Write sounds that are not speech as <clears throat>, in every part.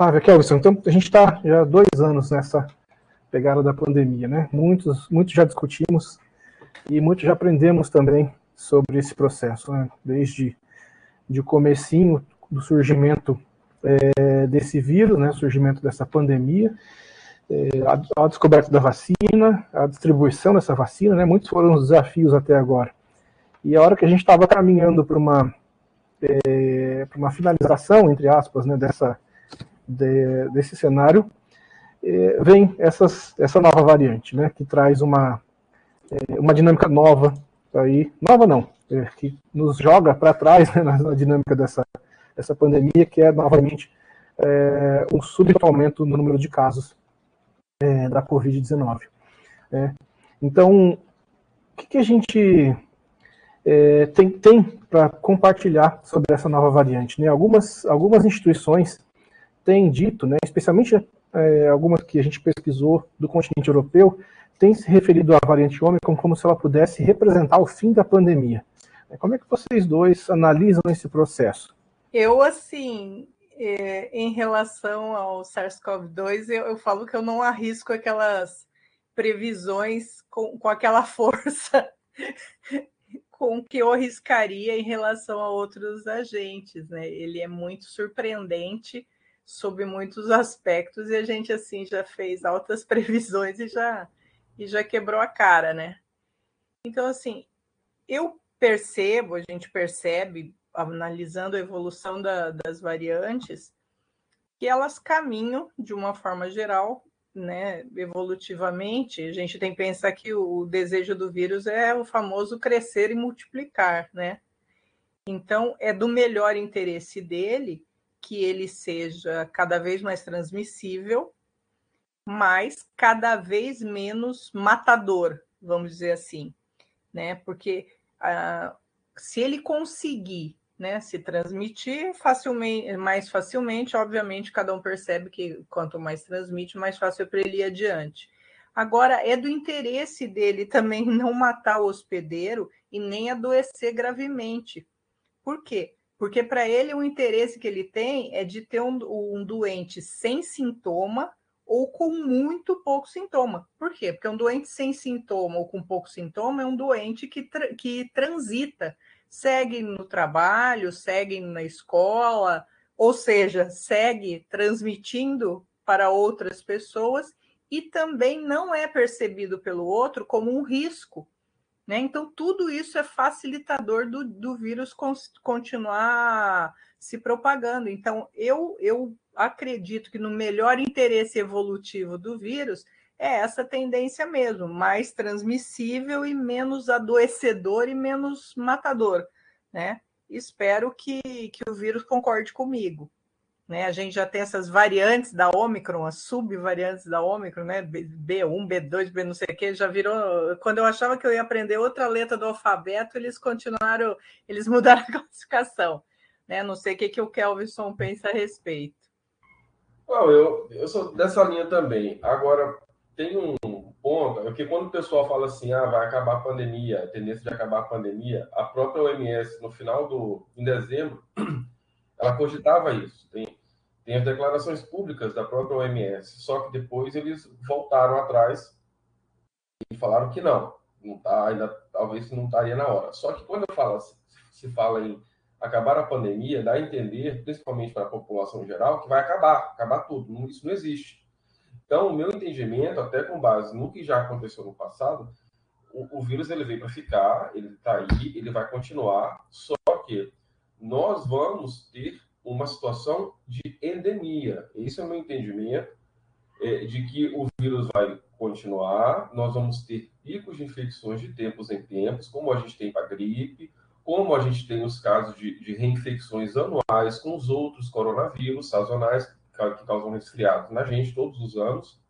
Flávia, Kelvin, então a gente está já há dois anos nessa pegada da pandemia, né? Muitos, muitos já discutimos e muitos já aprendemos também sobre esse processo, né? Desde de comecinho do surgimento é, desse vírus, né? Surgimento dessa pandemia, é, a, a, descoberta da vacina, a distribuição dessa vacina, né? Muitos foram os desafios até agora. E a hora que a gente estava caminhando para uma é, para uma finalização, entre aspas, né, dessa, de, desse cenário, é, vem essas, essa nova variante, né, que traz uma, é, uma dinâmica nova, aí, nova não, é, que nos joga para trás né, na, na, dinâmica dessa, dessa pandemia, que é novamente é, um súbito aumento no número de casos é, da Covid-19. Né. Então, o que, que a gente é, tem, tem para compartilhar sobre essa nova variante. Né? Algumas, algumas instituições têm dito, né, especialmente é, algumas que a gente pesquisou do continente europeu, têm se referido à variante Ômicron como se ela pudesse representar o fim da pandemia. Como é que vocês dois analisam esse processo? Eu, assim, é, em relação ao SARS-CoV-2, eu, eu, falo que eu não arrisco aquelas previsões com, com aquela <laughs> força com que eu arriscaria em relação a outros agentes, né? Ele é muito surpreendente sob muitos aspectos e a gente assim já fez altas <laughs> previsões e já e já quebrou a cara, né? Então assim, eu percebo, a gente percebe analisando a evolução da, das variantes que elas caminham de uma forma geral né, evolutivamente, a gente tem que pensar que o desejo do vírus é o famoso crescer e multiplicar, né? Então, é do melhor interesse dele que ele seja cada vez mais transmissível, mas cada vez menos matador, vamos dizer assim, né? Porque ah, se ele conseguir né, se transmitir facilmente, mais facilmente, obviamente cada um percebe que quanto mais transmite, mais fácil é para ele ir adiante. Agora, é do interesse dele também <laughs> não matar o hospedeiro e nem adoecer gravemente. Por quê? Porque para ele o interesse que ele tem é de ter um, um doente sem sintoma ou com muito pouco sintoma. Por quê? Porque um doente sem sintoma ou com pouco sintoma é um doente que, tra que transita segue no trabalho, segue na escola, ou seja, segue transmitindo para outras pessoas e também não é percebido pelo outro como um risco. Né? Então, tudo isso é facilitador do, do vírus continuar se propagando. Então, eu, eu acredito que no melhor interesse evolutivo do vírus é essa tendência mesmo, mais transmissível e menos adoecedor e menos matador, né? Espero que, que o vírus concorde comigo. Né? A gente já tem essas variantes da Ômicron, as subvariantes da Ômicron, né? B1, B2, B não sei o que, já virou. Quando eu achava que eu ia aprender outra letra do alfabeto, eles continuaram, eles <laughs> mudaram a classificação. Né? Não sei o que, que o Kelvison pensa a respeito. Bom, eu, eu sou dessa linha também. Agora, tem um ponto, é que quando o pessoal fala assim, ah, vai acabar a pandemia, a tendência de acabar a pandemia, a própria OMS, no final do, em dezembro, <clears throat> ela cogitava isso. Tem, tem as declarações públicas da própria OMS, só que depois eles voltaram atrás e falaram que não, não tá, ainda talvez não estaria na hora. Só que quando eu falo, se fala em acabar a pandemia, dá a entender, principalmente para a população geral, que vai acabar, acabar tudo. Isso não existe. Então, o meu entendimento, até com base no que já aconteceu no passado, o, o vírus ele veio para ficar, ele está aí, ele vai continuar, só que nós vamos ter uma situação de endemia. Esse é o meu entendimento, é, de que o vírus vai continuar, nós vamos ter picos de infecções de tempos em tempos, como a gente tem para gripe, como a gente tem os casos de, de reinfecções anuais com os outros coronavírus sazonais, que causam resfriados na gente todos os anos.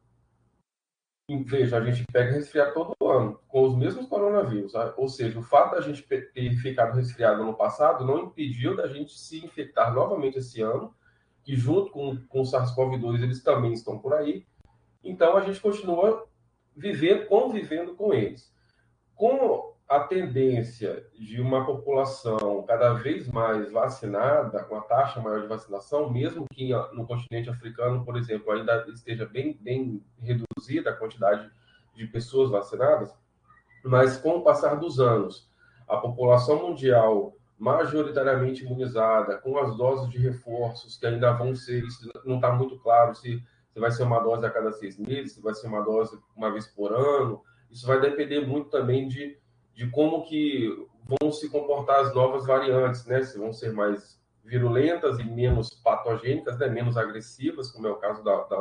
Veja, a gente pega resfriado todo ano, com os mesmos coronavírus. Ou seja, o fato da gente ter ficado resfriado no passado não impediu da gente se infectar novamente esse ano, que junto com, com o SARS-CoV-2 eles também estão por aí. Então a gente continua vivendo, convivendo com eles. Com a tendência de uma população cada vez mais vacinada, com a taxa maior de vacinação, mesmo que no continente africano, por exemplo, ainda esteja bem, bem reduzida a quantidade de pessoas vacinadas, mas com o passar dos anos, a população mundial majoritariamente imunizada, com as doses de reforços que ainda vão ser, não está muito claro se, se vai ser uma dose a cada seis meses, se vai ser uma dose uma vez por ano, isso vai depender muito também de de como que vão se comportar as novas variantes, né? Se vão ser mais virulentas e menos patogênicas, né? menos agressivas, como é o caso da, da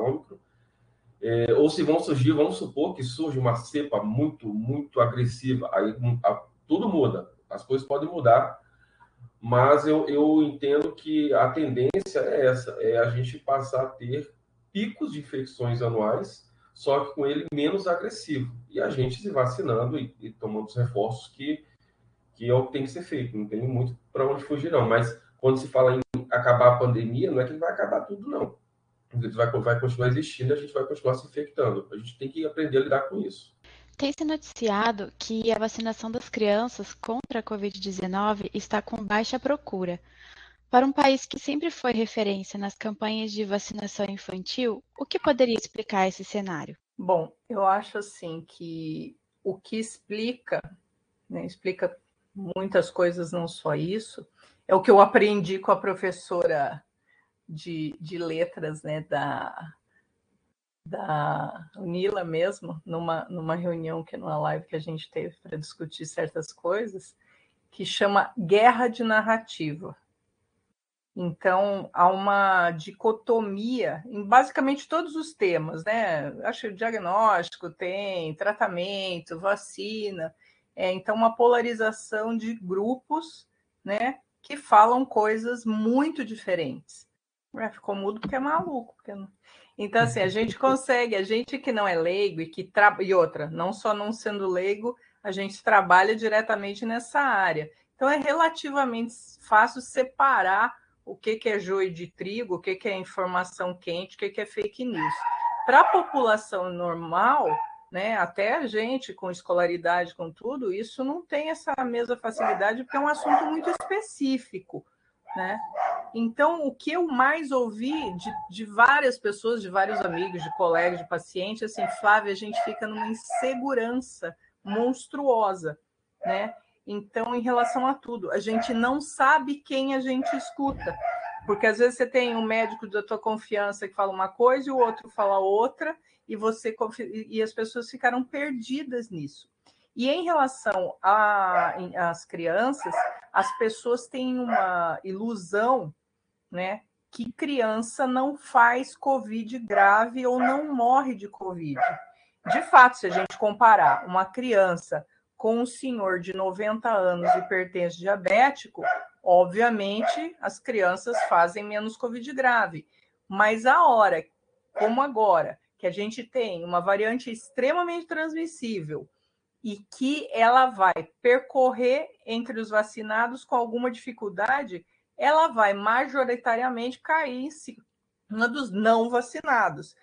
é, ou se vão surgir, vamos supor que surge uma cepa muito, muito agressiva, aí a, tudo muda, as coisas podem mudar, mas eu, eu entendo que a tendência é essa, é a gente passar a ter picos de infecções anuais só que com ele menos agressivo. E a gente se vacinando e, e tomando os reforços que, que é o que tem que ser feito. Não tem muito para onde fugir, não. Mas quando se fala em acabar a pandemia, não é que vai acabar tudo, não. Vai, vai continuar existindo e a gente vai continuar se infectando. A gente tem que aprender a lidar com isso. Tem se noticiado que a vacinação das crianças contra a Covid-19 está com baixa procura. Para um país que sempre foi referência nas campanhas de vacinação infantil, o que poderia explicar esse cenário? Bom, eu acho assim que o que explica, né, explica muitas coisas, não só isso, é o que eu aprendi com a professora de, de letras né, da, da Unila mesmo, numa, numa reunião, que numa live que a gente teve para discutir certas coisas, que chama Guerra de Narrativa. Então, há uma dicotomia em basicamente todos os temas, né? Acho que diagnóstico tem, tratamento, vacina. É, então, uma polarização de grupos, né? Que falam coisas muito diferentes. É, ficou mudo porque é maluco. Porque não... Então, assim, a gente <laughs> consegue, a gente que não é leigo e que trabalha. E outra, não só não sendo leigo, a gente trabalha diretamente nessa área. Então, é relativamente fácil separar o que, que é joio de trigo, o que, que é informação quente, o que, que é fake news. Para a população normal, né, até a gente com escolaridade, com tudo, isso não tem essa mesma facilidade, porque é um assunto muito específico. Né? Então, o que eu mais ouvi de, de várias pessoas, de vários amigos, de colegas, de pacientes, assim, Flávia, a gente fica numa insegurança monstruosa, né? Então, em relação a tudo, a gente não sabe quem a gente escuta. Porque às vezes você tem um médico da tua confiança que fala uma coisa e o outro fala outra, e você e as pessoas ficaram perdidas nisso. E em relação às crianças, as pessoas têm uma ilusão, né, que criança não faz covid grave ou não morre de covid. De fato, se a gente comparar uma criança com um senhor de 90 anos hipertenso diabético, obviamente as crianças fazem menos Covid grave. Mas a hora, como agora, que a gente tem uma variante extremamente transmissível e que ela vai percorrer entre os vacinados com alguma dificuldade, ela vai majoritariamente cair em cima dos não vacinados.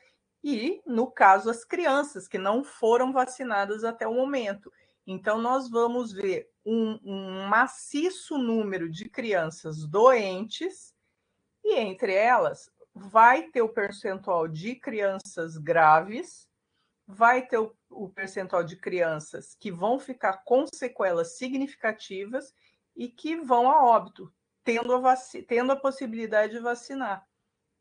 E, no caso, as crianças que não foram vacinadas até o momento. Então, nós vamos ver um, um maciço número de crianças doentes, e entre elas vai ter o percentual de crianças graves, vai ter o, o percentual de crianças que vão ficar com sequelas significativas e que vão a óbito, tendo a, tendo a possibilidade de vacinar,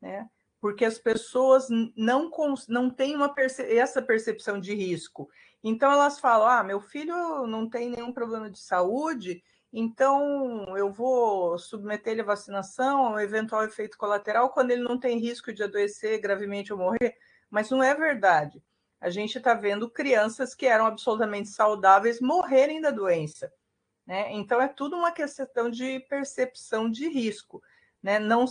né? Porque as pessoas não, não têm uma perce essa percepção de risco então elas falam: ah, meu filho não tem nenhum problema de saúde, então eu vou submeter ele à vacinação, a um eventual efeito colateral, quando ele não tem risco de adoecer gravemente ou morrer. Mas não é verdade. A gente está vendo crianças que eram absolutamente saudáveis morrerem da doença. Né? Então é tudo uma questão de percepção de risco. Né? Não,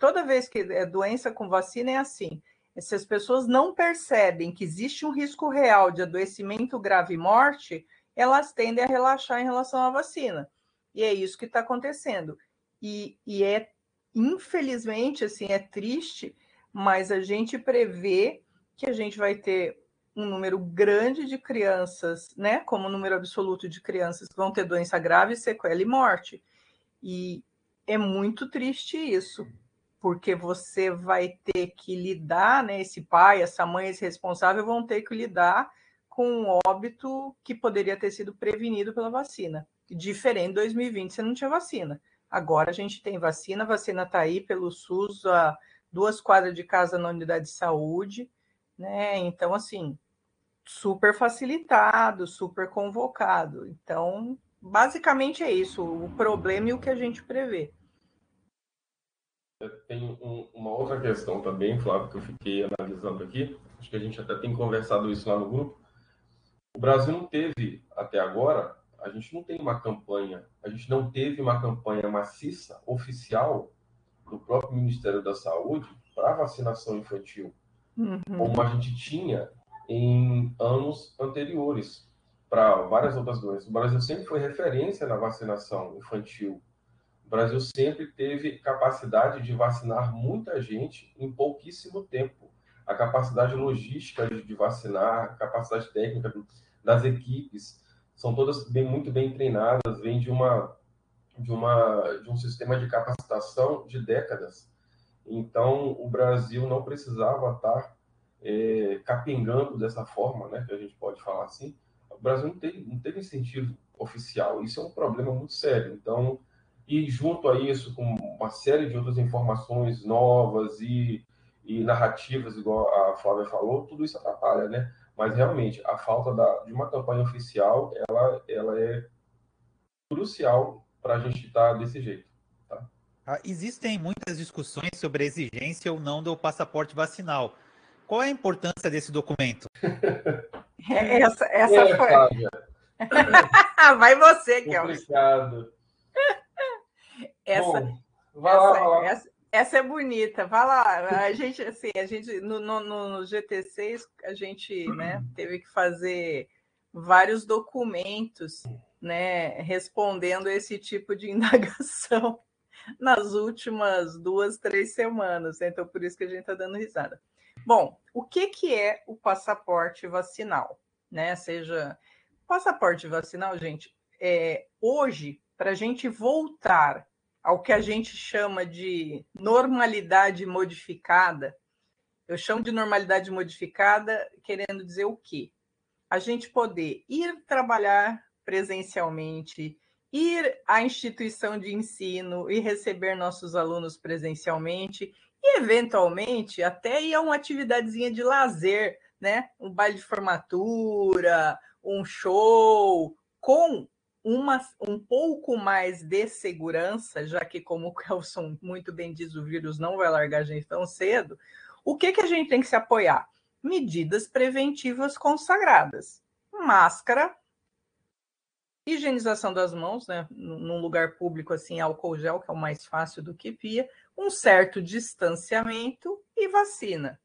toda vez que é doença com vacina é assim se as pessoas não percebem que existe um risco real de adoecimento grave e morte, elas tendem a relaxar em relação à vacina. E é isso que está acontecendo. E, e, é, infelizmente, assim, é triste, mas a gente prevê que a gente vai ter um número grande de crianças, né, como número absoluto de crianças vão ter doença grave, sequela e morte. E é muito triste isso, porque você vai ter que lidar, né, esse pai, essa mãe, esse responsável vão ter que lidar com um óbito que poderia ter sido prevenido pela vacina. Diferente de 2020, você não tinha vacina. Agora a gente tem vacina, a vacina está aí pelo SUS, a duas quadras de casa na unidade de saúde, né? Então, assim, super facilitado, super convocado. Então, basicamente é isso, o problema e o que a gente prevê. Tem um, uma outra questão também, Flávio, que eu fiquei analisando aqui, acho que a gente até tem conversado isso lá no grupo. O Brasil não teve, até agora, a gente não tem uma campanha, a gente não teve uma campanha maciça, oficial, do próprio Ministério da Saúde para vacinação infantil, uhum. como a gente tinha em anos anteriores para várias outras doenças. O Brasil sempre foi referência na vacinação infantil. O Brasil sempre teve capacidade de vacinar muita gente em pouquíssimo tempo. A capacidade logística de vacinar, a capacidade técnica das equipes, são todas bem, muito bem treinadas, vêm de uma de uma de um sistema de capacitação de décadas. Então, o Brasil não precisava estar é, capengando dessa forma, né, que a gente pode falar assim, o Brasil não teve, não teve incentivo oficial. Isso é um problema muito sério. Então, e junto a isso, com uma série de outras informações novas e, e narrativas, igual a Flávia falou, tudo isso atrapalha, né? Mas realmente, a falta da, de uma campanha oficial, ela, ela é crucial para a gente estar tá desse jeito. Ah, existem muitas discussões sobre a exigência ou não do passaporte vacinal. Qual é a importância desse documento? <laughs> É, essa, essa é, foi. <laughs> vai você, <laughs> Kelvin. Complicado. Essa, Bom, vai essa, lá, vai lá. Essa, essa, é bonita. Vai lá. A gente, assim, a gente no, no, no GT6 a gente, né, teve que fazer vários documentos, né, respondendo esse tipo de indagação nas últimas duas, três semanas. Então, por isso que a gente está dando risada. Bom, o que, que é o passaporte vacinal? Né? Seja passaporte vacinal, gente, é, hoje, para a gente voltar ao que a gente chama de normalidade modificada, eu chamo de normalidade modificada querendo dizer o quê? A gente poder ir trabalhar presencialmente, ir à instituição de ensino e receber nossos alunos presencialmente e eventualmente até ir a uma atividadezinha de lazer, né? Um baile de formatura, um show, com uma, um pouco mais de segurança, já que, como o Kelson muito bem diz, o vírus não vai largar a gente tão cedo, o que, que a gente tem que se apoiar? Medidas preventivas consagradas. Máscara, higienização das mãos, né? Num lugar público assim, álcool gel, que é o mais fácil do que pia, um certo distanciamento e vacina.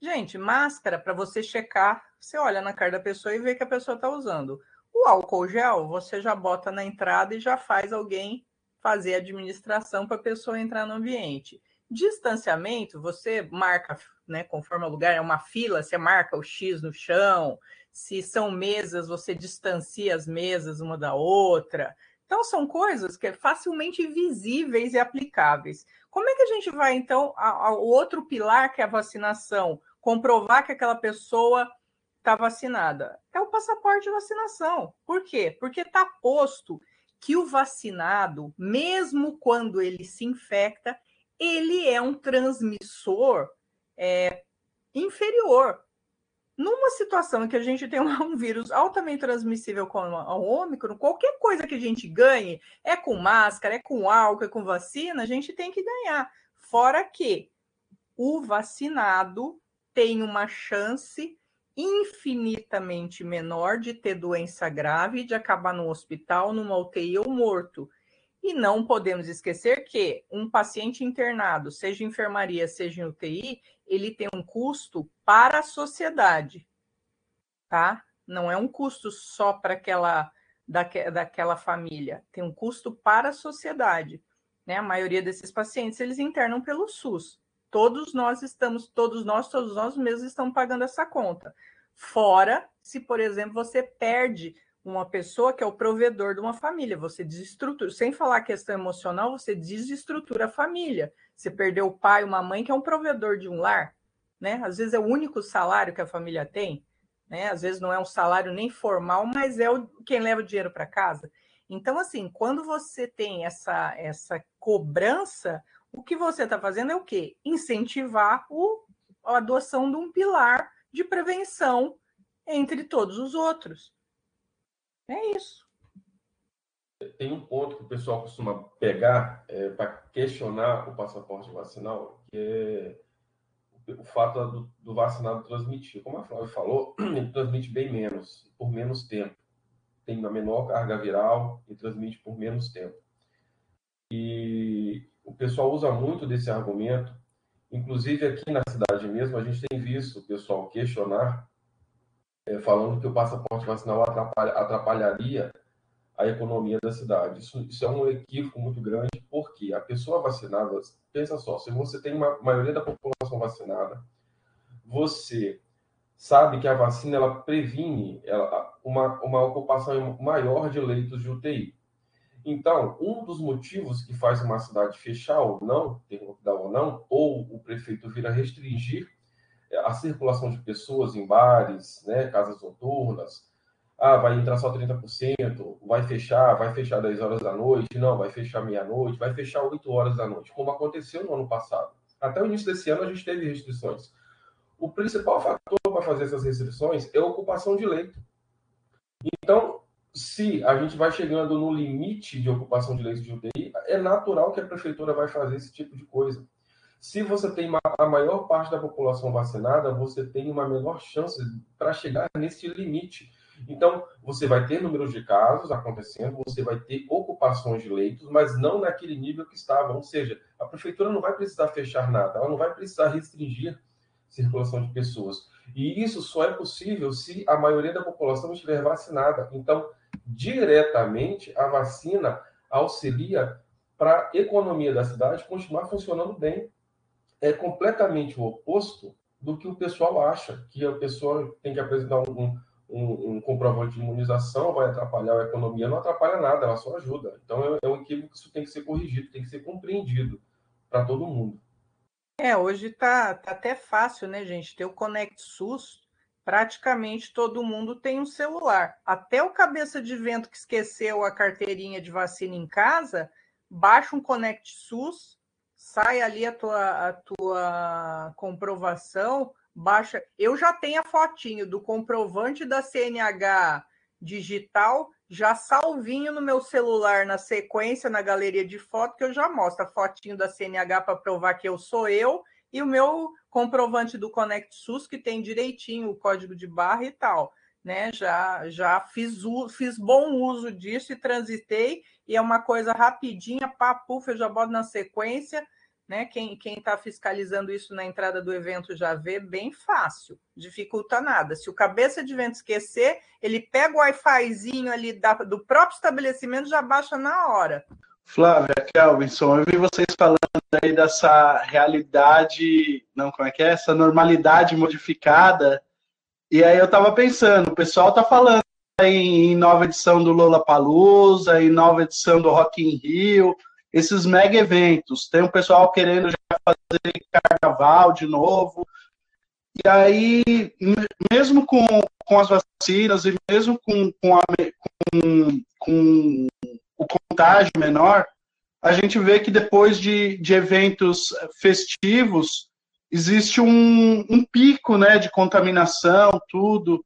Gente, máscara para você checar, você olha na cara da pessoa e vê que a pessoa está usando. O álcool gel, você já bota na entrada e já faz alguém fazer a administração para a pessoa entrar no ambiente. Distanciamento, você marca, né, conforme o lugar, é uma fila, você marca o X no chão. Se são mesas, você distancia as mesas uma da outra. Então, são coisas que é facilmente visíveis e aplicáveis. Como é que a gente vai, então, ao outro pilar, que é a vacinação, comprovar que aquela pessoa está vacinada? É o passaporte de vacinação. Por quê? Porque está posto que o vacinado, mesmo quando ele se infecta, ele é um transmissor é, inferior numa situação em que a gente tem um vírus altamente transmissível como o Ômicron, qualquer coisa que a gente ganhe, é com máscara, é com álcool, é com vacina, a gente tem que ganhar. Fora que o vacinado tem uma chance infinitamente menor de ter doença grave, de acabar no hospital, numa UTI ou morto. E não podemos esquecer que um paciente internado, seja em enfermaria, seja em UTI, ele tem um custo para a sociedade, tá? Não é um custo só para aquela daque, daquela família, tem um custo para a sociedade. Né? A maioria desses pacientes eles internam pelo SUS. Todos nós estamos, todos nós, todos nós mesmos estamos pagando essa conta. Fora se, por exemplo, você perde uma pessoa que é o provedor de uma família, você desestrutura, sem falar questão emocional, você desestrutura a família. Você perdeu o pai, uma mãe que é um provedor de um lar, né? Às vezes é o único salário que a família tem, né? Às vezes não é um salário nem formal, mas é o, quem leva o dinheiro para casa. Então, assim, quando você tem essa, essa cobrança, o que você está fazendo é o quê? Incentivar o, a adoção de um pilar de prevenção entre todos os outros. É isso. Tem um ponto que o pessoal costuma pegar é, para questionar o passaporte vacinal, que é o fato do, do vacinado transmitir. Como a Flávia falou, <clears throat> ele transmite bem menos, por menos tempo. Tem uma menor carga viral e transmite por menos tempo. E o pessoal usa muito desse argumento. Inclusive aqui na cidade mesmo, a gente tem visto o pessoal questionar é, falando que o passaporte vacinal atrapalha, atrapalharia a economia da cidade. Isso, isso, é um equívoco muito grande, porque a pessoa vacinada, pensa só, se você tem uma maioria da população vacinada, você sabe que a vacina ela previne ela, uma, uma ocupação maior de leitos de UTI. Então, um dos motivos que faz uma cidade fechar ou não, ter lockdown ou não, ou o prefeito vir a restringir a circulação de pessoas em bares, né, casas noturnas. Ah, vai entrar só 30%, vai fechar, vai fechar 10 horas da noite, não, vai fechar meia-noite, vai fechar 8 horas da noite, como aconteceu no ano passado. Até o início desse ano a gente teve restrições. O principal fator para fazer essas restrições é a ocupação de leito. Então, se a gente vai chegando no limite de ocupação de leitos de UTI, é natural que a prefeitura vai fazer esse tipo de coisa. Se você tem a maior parte da população vacinada, você tem uma menor chance para chegar nesse limite. Então, você vai ter números de casos acontecendo, você vai ter ocupações de leitos, mas não naquele nível que estava. Ou seja, a prefeitura não vai precisar fechar nada, ela não vai precisar restringir circulação de pessoas. E isso só é possível se a maioria da população estiver vacinada. Então, diretamente, a vacina auxilia para a economia da cidade continuar funcionando bem é completamente o oposto do que o pessoal acha, que a pessoa tem que apresentar um, um, um comprovante de imunização, vai atrapalhar a economia, não atrapalha nada, ela só ajuda. Então é, é um equívoco que isso tem que ser corrigido, tem que ser compreendido para todo mundo. É, hoje tá, tá até fácil, né, gente? Ter o Conect SUS, praticamente todo mundo tem um celular. Até o cabeça de vento que esqueceu a carteirinha de vacina em casa, baixa um Conect SUS, sai ali a tua, a tua comprovação, baixa. Eu já tenho a fotinho do comprovante da CNH digital, já salvinho no meu celular na sequência, na galeria de foto, que eu já mostro a fotinho da CNH para provar que eu sou eu, e o meu comprovante do Conect SUS, que tem direitinho o código de barra e tal. Né, já já fiz, fiz bom uso disso e transitei, e é uma coisa rapidinha, papuf, eu já boto na sequência, né? Quem está fiscalizando isso na entrada do evento já vê bem fácil, dificulta nada. Se o cabeça de evento esquecer, ele pega o Wi-Fizinho ali da, do próprio estabelecimento já baixa na hora. Flávia, Kelvinson, eu vi vocês falando aí dessa realidade, não, como é que é? Essa normalidade modificada. E aí eu estava pensando, o pessoal está falando em, em nova edição do Lola Palusa, em nova edição do Rock in Rio, esses mega eventos. Tem um pessoal querendo já fazer carnaval de novo. E aí, mesmo com, com as vacinas e mesmo com, com, a, com, com o contágio menor, a gente vê que depois de, de eventos festivos, existe um, um pico né, de contaminação, tudo.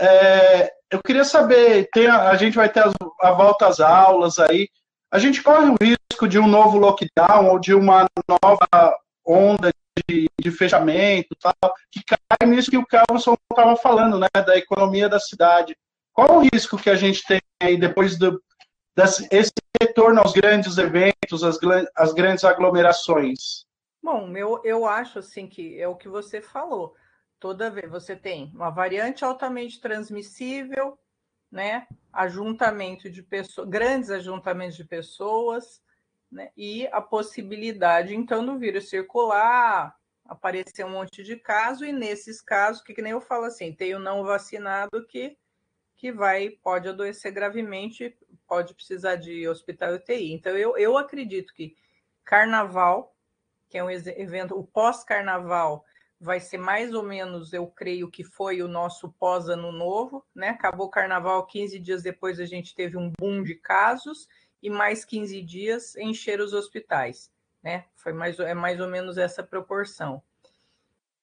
É, eu queria saber, tem, a gente vai ter as, a volta às aulas aí, a gente corre o risco de um novo lockdown ou de uma nova onda de, de fechamento, tal, que cai nisso que o Carlson estava falando, né, da economia da cidade. Qual o risco que a gente tem aí depois do desse, esse retorno aos grandes eventos, às, às grandes aglomerações? Bom, eu, eu acho assim que é o que você falou. Toda vez você tem uma variante altamente transmissível, né? Ajuntamento de pessoas, grandes ajuntamentos de pessoas, né? E a possibilidade, então, do vírus circular aparecer um monte de caso, e nesses casos, que, que nem eu falo assim, tem o não vacinado que, que vai, pode adoecer gravemente, pode precisar de hospital UTI. Então, eu, eu acredito que carnaval, que é um evento, o pós-carnaval, vai ser mais ou menos, eu creio que foi o nosso pós-ano novo, né? Acabou o carnaval, 15 dias depois a gente teve um boom de casos e mais 15 dias encher os hospitais, né? Foi mais, é mais ou menos essa proporção.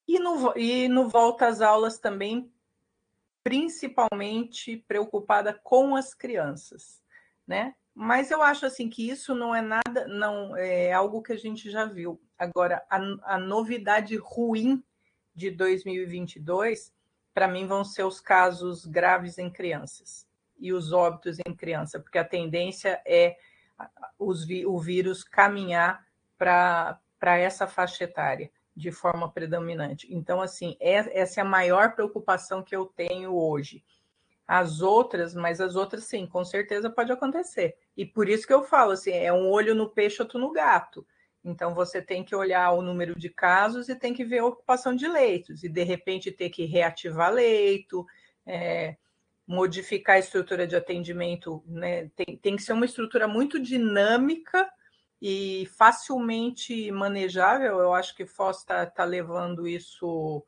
E no, e no volta às aulas também, principalmente preocupada com as crianças, né? Mas eu acho assim que isso não é nada, não é algo que a gente já viu. Agora, a, a novidade ruim de 2022, para mim, vão ser os casos graves em crianças e os óbitos em criança, porque a tendência é os, o vírus caminhar para essa faixa etária de forma predominante. Então, assim, é, essa é a maior preocupação que eu tenho hoje. As outras, mas as outras sim, com certeza pode acontecer. E por isso que eu falo assim, é um olho no peixe, outro no gato. Então você tem que olhar o número de casos e tem que ver a ocupação de leitos, e de repente ter que reativar leito, é, modificar a estrutura de atendimento, né? tem, tem que ser uma estrutura muito dinâmica e facilmente manejável. Eu acho que Foz está tá levando isso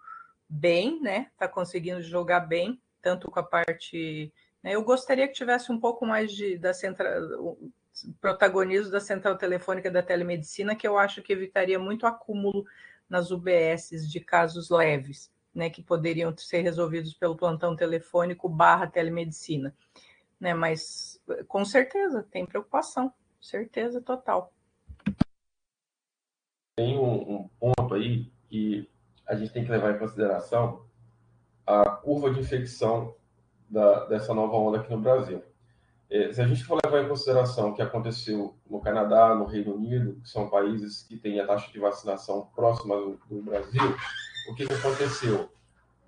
bem, né? Está conseguindo jogar bem tanto com a parte. Né? Eu gostaria que tivesse um pouco mais de, da central, protagonismo da central telefônica da telemedicina, que eu acho que evitaria muito acúmulo nas UBSs de casos leves, né, que poderiam ser resolvidos pelo plantão telefônico barra telemedicina. Né, mas com certeza tem preocupação, certeza total. Tem um, um ponto aí que a gente tem que levar em consideração a curva de infecção da, dessa nova onda aqui no Brasil. É, se a gente for levar em consideração o que aconteceu no Canadá, no Reino Unido, que são países que têm a taxa de vacinação próxima do, do Brasil, o que, que aconteceu?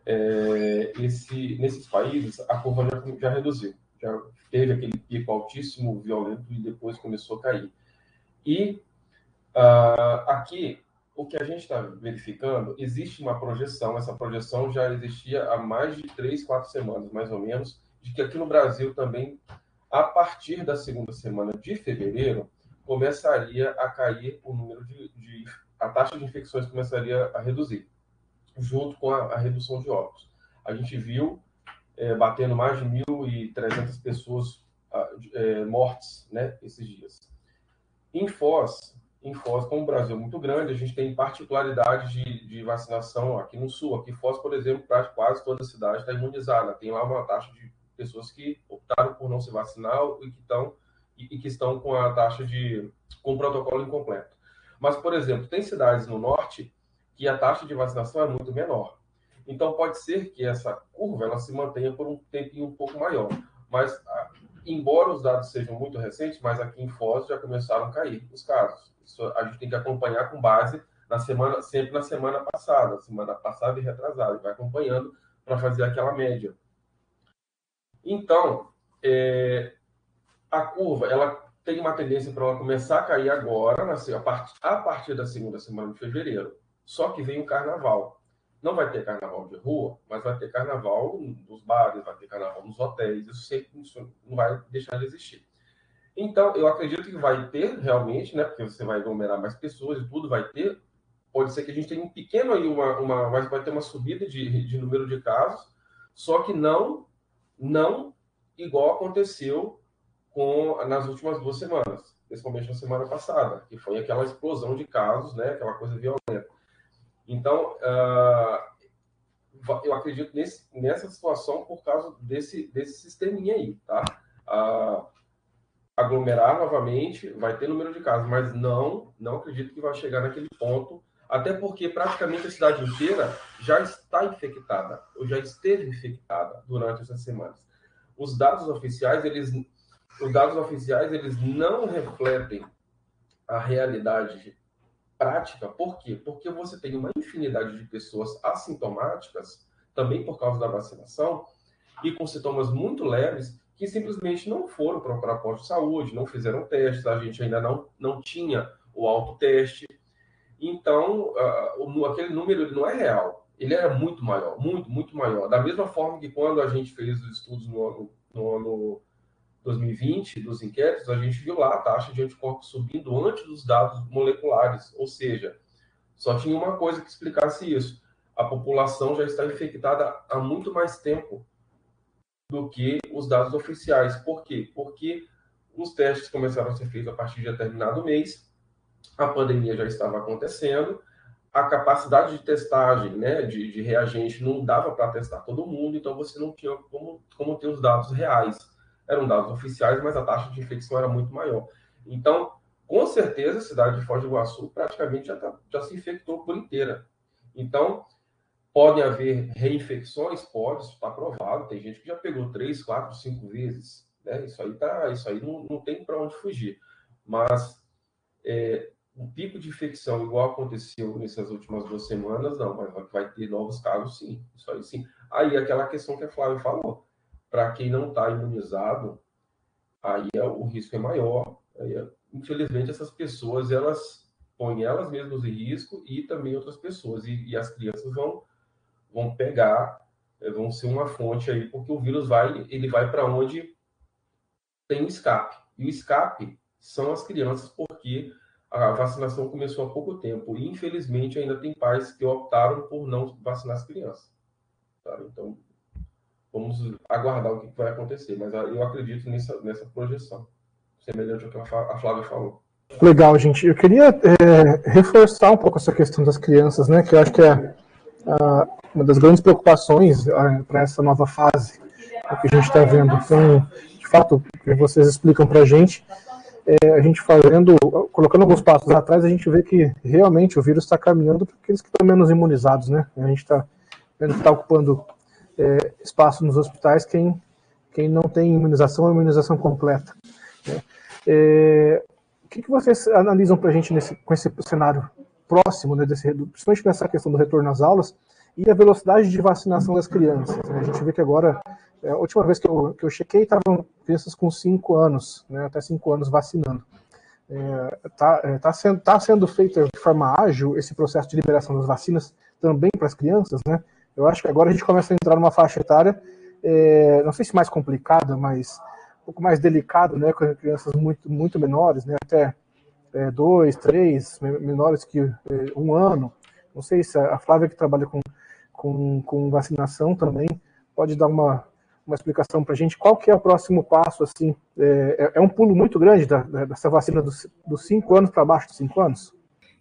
É, esse, nesses países, a curva já, já reduziu, já teve aquele pico altíssimo, violento, e depois começou a cair. E uh, aqui, o que a gente está verificando, existe uma projeção, essa projeção já existia há mais de três, quatro semanas, mais ou menos, de que aqui no Brasil também, a partir da segunda semana de fevereiro, começaria a cair o número de, de a taxa de infecções começaria a reduzir, junto com a, a redução de óbitos. A gente viu é, batendo mais de 1.300 pessoas é, mortes né, esses dias. Em Foz, em Foz, como o Brasil é muito grande, a gente tem particularidades de, de vacinação aqui no Sul. Aqui Foz, por exemplo, quase toda a cidade está imunizada. Tem lá uma taxa de pessoas que optaram por não se vacinar e que estão, e, e que estão com a taxa de... com o protocolo incompleto. Mas, por exemplo, tem cidades no Norte que a taxa de vacinação é muito menor. Então, pode ser que essa curva ela se mantenha por um tempinho um pouco maior. Mas, embora os dados sejam muito recentes, mas aqui em Foz já começaram a cair os casos. Isso a gente tem que acompanhar com base na semana, sempre na semana passada, semana passada e retrasada, vai acompanhando para fazer aquela média. Então, é, a curva, ela tem uma tendência para ela começar a cair agora, a partir, a partir da segunda semana de fevereiro. Só que vem o carnaval. Não vai ter carnaval de rua, mas vai ter carnaval nos bares, vai ter carnaval nos hotéis. Isso sempre isso não vai deixar de existir. Então, eu acredito que vai ter realmente, né? Porque você vai aglomerar mais pessoas e tudo vai ter. Pode ser que a gente tenha um pequeno aí, uma, uma, mas vai ter uma subida de, de número de casos, só que não, não igual aconteceu com nas últimas duas semanas, principalmente na semana passada, que foi aquela explosão de casos, né? Aquela coisa violenta. Então, uh, eu acredito nesse, nessa situação por causa desse, desse sisteminha aí, tá? Uh, aglomerar novamente, vai ter número de casos, mas não, não acredito que vai chegar naquele ponto, até porque praticamente a cidade inteira já está infectada, ou já esteve infectada durante essas semanas. Os dados oficiais, eles, os dados oficiais, eles não refletem a realidade prática. Por quê? Porque você tem uma infinidade de pessoas assintomáticas, também por causa da vacinação, e com sintomas muito leves, que simplesmente não foram procurar posto de saúde, não fizeram testes, a gente ainda não, não tinha o autoteste. Então, aquele número não é real. Ele era muito maior, muito, muito maior. Da mesma forma que quando a gente fez os estudos no ano, no ano 2020, dos inquéritos, a gente viu lá a taxa de anticorpos subindo antes dos dados moleculares. Ou seja, só tinha uma coisa que explicasse isso. A população já está infectada há muito mais tempo do que os dados oficiais. Por quê? Porque os testes começaram a ser feitos a partir de determinado mês, a pandemia já estava acontecendo, a capacidade de testagem, né, de, de reagente não dava para testar todo mundo, então você não tinha como, como ter os dados reais. Eram dados oficiais, mas a taxa de infecção era muito maior. Então, com certeza, a cidade de Foz do Iguaçu praticamente já, tá, já se infectou por inteira. Então, podem haver reinfecções? Pode, isso está provado. Tem gente que já pegou três, quatro, cinco vezes. Né? Isso aí, tá, isso aí não, não tem para onde fugir. Mas é, um pico de infecção igual aconteceu nessas últimas duas semanas, não, mas vai ter novos casos sim. Isso aí sim. Aí aquela questão que a Flávia falou. Para quem não está imunizado, aí é, o risco é maior. É, infelizmente, essas pessoas, elas põem elas mesmas em risco e também outras pessoas. E, e as crianças vão, vão pegar, é, vão ser uma fonte aí, porque o vírus vai, ele vai para onde tem escape. E o escape são as crianças, porque a vacinação começou há pouco tempo. E, infelizmente, ainda tem pais que optaram por não vacinar as crianças. Tá? Então, vamos aguardar o que vai acontecer. Mas eu acredito nessa, nessa projeção, semelhante ao que a Flávia falou. Legal, gente. Eu queria é, reforçar um pouco essa questão das crianças, né? Que eu acho que é uma das grandes preocupações para essa nova fase que a gente está vendo. Então, de fato, vocês explicam para a gente, é, a gente fazendo, colocando alguns passos atrás, a gente vê que realmente o vírus está caminhando para aqueles que estão menos imunizados, né? A gente está está ocupando é, espaço nos hospitais quem, quem não tem imunização, imunização completa. Né? É, o que, que vocês analisam para a gente nesse, com esse cenário próximo, né, desse, principalmente nessa questão do retorno às aulas e a velocidade de vacinação das crianças? Né? A gente vê que agora é, a última vez que eu, que eu chequei, estavam crianças com 5 anos, né, até 5 anos vacinando. Está é, é, tá sendo, tá sendo feito de forma ágil esse processo de liberação das vacinas também para as crianças, né? Eu acho que agora a gente começa a entrar numa faixa etária, é, não sei se mais complicada, mas um pouco mais delicada, né? Com crianças muito, muito menores, né? Até é, dois, três, menores que é, um ano. Não sei se a Flávia que trabalha com, com, com vacinação também pode dar uma, uma explicação para a gente qual que é o próximo passo, assim, é, é um pulo muito grande da, dessa vacina dos, dos cinco anos para baixo dos cinco anos?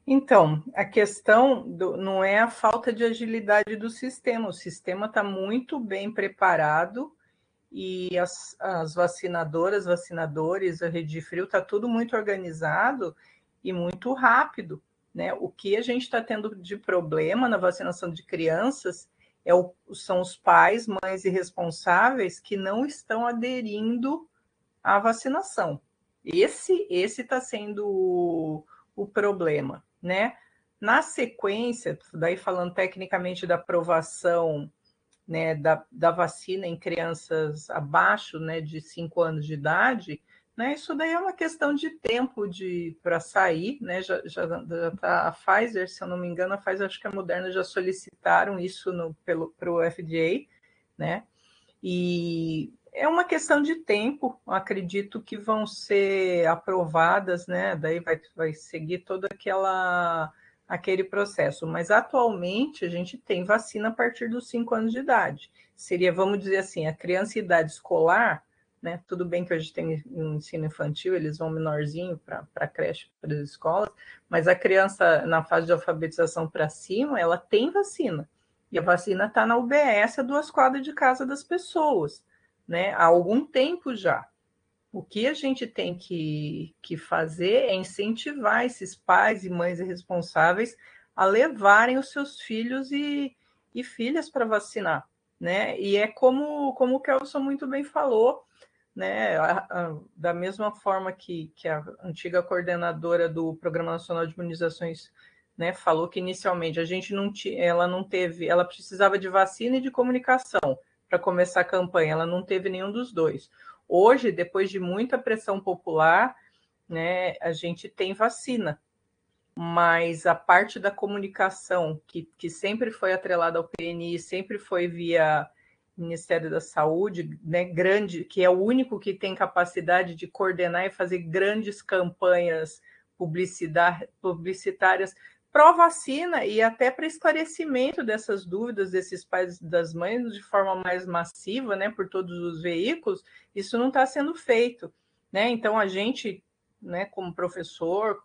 Então, a questão do, não é a falta de agilidade do sistema, o sistema está muito bem preparado e as, as vacinadoras, vacinadores, a Rede Frio, está tudo muito organizado e muito rápido. Né? O que a gente está tendo de problema na vacinação de crianças é o, são os pais, mães irresponsáveis que não estão aderindo à vacinação. Esse esse está sendo o, o problema, né? Na sequência, daí falando tecnicamente da aprovação né, da, da vacina em crianças abaixo né, de 5 anos de idade, né? Isso daí é uma questão de tempo de para sair, né? Já, já, já tá a Pfizer, se eu não me engano, a Pfizer acho que a Moderna já solicitaram isso no, pelo FDA, né? E é uma questão de tempo, acredito que vão ser aprovadas, né? Daí vai, vai seguir toda aquela aquele processo. Mas atualmente a gente tem vacina a partir dos 5 anos de idade. Seria, vamos dizer assim, a criança em idade escolar né? Tudo bem que hoje tem um ensino infantil, eles vão menorzinho para a creche, para as escolas, mas a criança na fase de alfabetização para cima, ela tem vacina. E a vacina está na UBS a duas quadras de casa das pessoas, né? Há algum tempo já. O que a gente tem que, que fazer é incentivar esses pais e mães responsáveis a levarem os seus filhos e, e filhas para vacinar, né? E é como, como o Kelson muito bem falou, né, da mesma forma que, que a antiga coordenadora do Programa Nacional de Imunizações né, falou que inicialmente a gente não tinha, ela não teve, ela precisava de vacina e de comunicação para começar a campanha, ela não teve nenhum dos dois. Hoje, depois de muita pressão popular, né, a gente tem vacina. mas a parte da comunicação, que, que sempre foi atrelada ao PNI, sempre foi via Ministério da Saúde, né, grande, que é o único que tem capacidade de coordenar e fazer grandes campanhas publicitárias pró-vacina e até para esclarecimento dessas dúvidas desses pais das mães de forma mais massiva, né, por todos os veículos, isso não está sendo feito, né? Então a gente, né, como professor,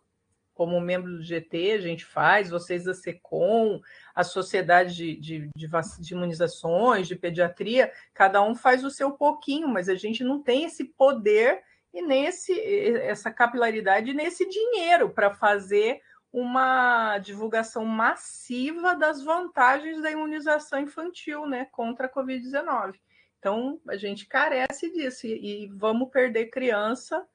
como membro do GT, a gente faz, vocês da SECOM, a Sociedade de, de, de, de, Imunizações, de Pediatria, cada um faz o seu pouquinho, mas a gente não tem esse poder e nem esse, essa capilaridade, nem esse dinheiro para fazer uma divulgação massiva das vantagens da imunização infantil né, contra a Covid-19. Então, a gente carece disso e, e vamos perder criança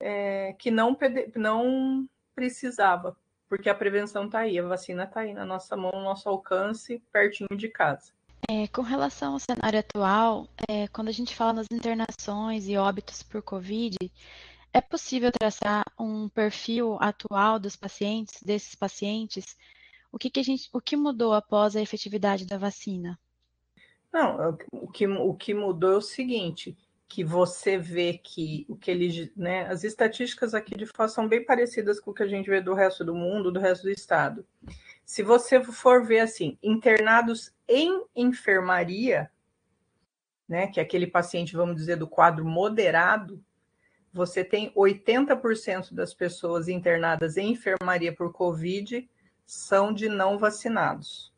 é, que não, não precisava, porque a prevenção está aí, a vacina está aí na nossa mão, no nosso alcance, pertinho de casa. É, com relação ao cenário atual, é, quando a gente fala nas internações e óbitos por Covid, é possível traçar um perfil atual dos pacientes, desses pacientes? O que, que a gente, o que mudou após a efetividade da vacina? Não, o que, o que mudou é o seguinte: que você vê que o que eles, né, as estatísticas aqui de Foz são bem parecidas com o que a gente vê do resto do mundo, do resto do estado. Se você for ver assim, internados em enfermaria, né, que é aquele paciente, vamos dizer, do quadro moderado, você tem 80% das pessoas internadas em enfermaria por Covid são de não vacinados.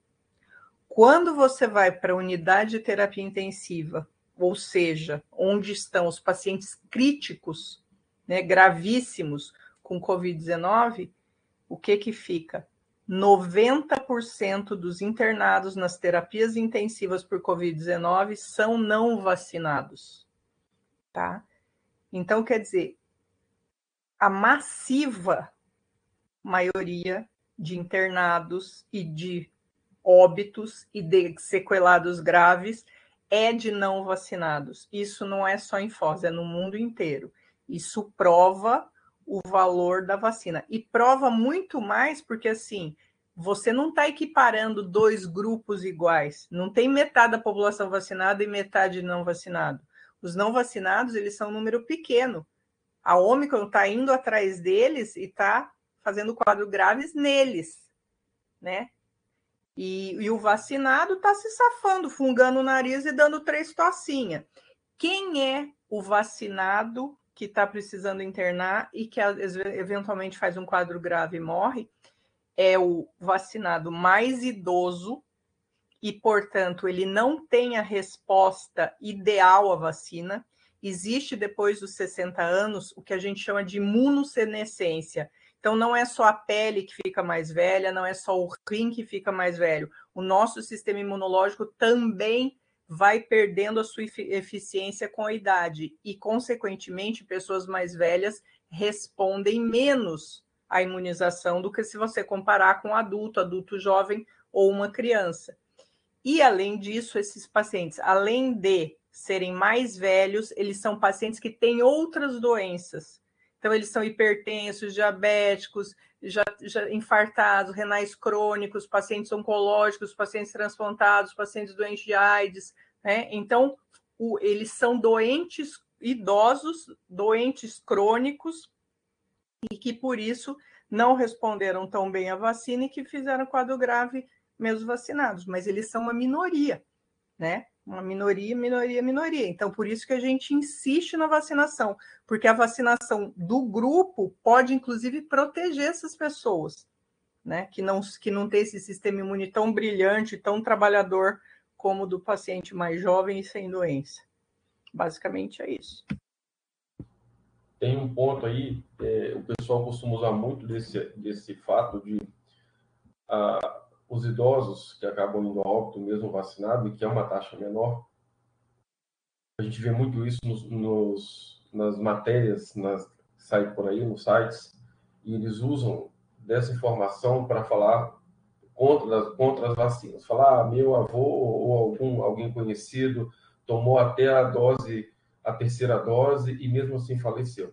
Quando você vai para a unidade de terapia intensiva ou seja, onde estão os pacientes críticos, né, gravíssimos com Covid-19, o que que fica? 90% dos internados nas terapias intensivas por Covid-19 são não vacinados, tá? Então, quer dizer, a massiva maioria de internados e de óbitos e de sequelados graves é de não vacinados. Isso não é só em Foz, é no mundo inteiro. Isso prova o valor da vacina. E prova muito mais porque, assim, você não está equiparando dois grupos iguais. Não tem metade da população vacinada e metade não vacinado. Os não vacinados, eles são um número pequeno. A Omicron está indo atrás deles e está fazendo quadros graves neles, né? E, e o vacinado está se safando, fungando o nariz e dando três tocinhas. Quem é o vacinado que está precisando internar e que eventualmente faz um quadro grave e morre? É o vacinado mais idoso e, portanto, ele não tem a resposta ideal à vacina. Existe, depois dos 60 anos, o que a gente chama de imunossenescência, então, não é só a pele que fica mais velha, não é só o rim que fica mais velho. O nosso sistema imunológico também vai perdendo a sua eficiência com a idade e, consequentemente, pessoas mais velhas respondem menos à imunização do que se você comparar com um adulto, adulto jovem ou uma criança. E, além disso, esses pacientes, além de serem mais velhos, eles são pacientes que têm outras doenças então, eles são hipertensos, diabéticos, já, já infartados, renais crônicos, pacientes oncológicos, pacientes transplantados, pacientes doentes de AIDS. Né? Então, o, eles são doentes idosos, doentes crônicos, e que por isso não responderam tão bem à vacina e que fizeram quadro grave mesmo vacinados, mas eles são uma minoria, né? Uma minoria, minoria, minoria. Então, por isso que a gente insiste na vacinação, porque a vacinação do grupo pode, inclusive, proteger essas pessoas, né? Que não, que não tem esse sistema imune tão brilhante, tão trabalhador como o do paciente mais jovem e sem doença. Basicamente é isso. Tem um ponto aí, é, o pessoal costuma usar muito desse, desse fato de. Uh, os idosos que acabam indo ao óbito mesmo vacinado, e que é uma taxa menor. A gente vê muito isso nos, nos nas matérias nas, que saem por aí, nos sites, e eles usam dessa informação para falar contra, contra as vacinas. Falar, ah, meu avô ou algum, alguém conhecido tomou até a dose, a terceira dose, e mesmo assim faleceu.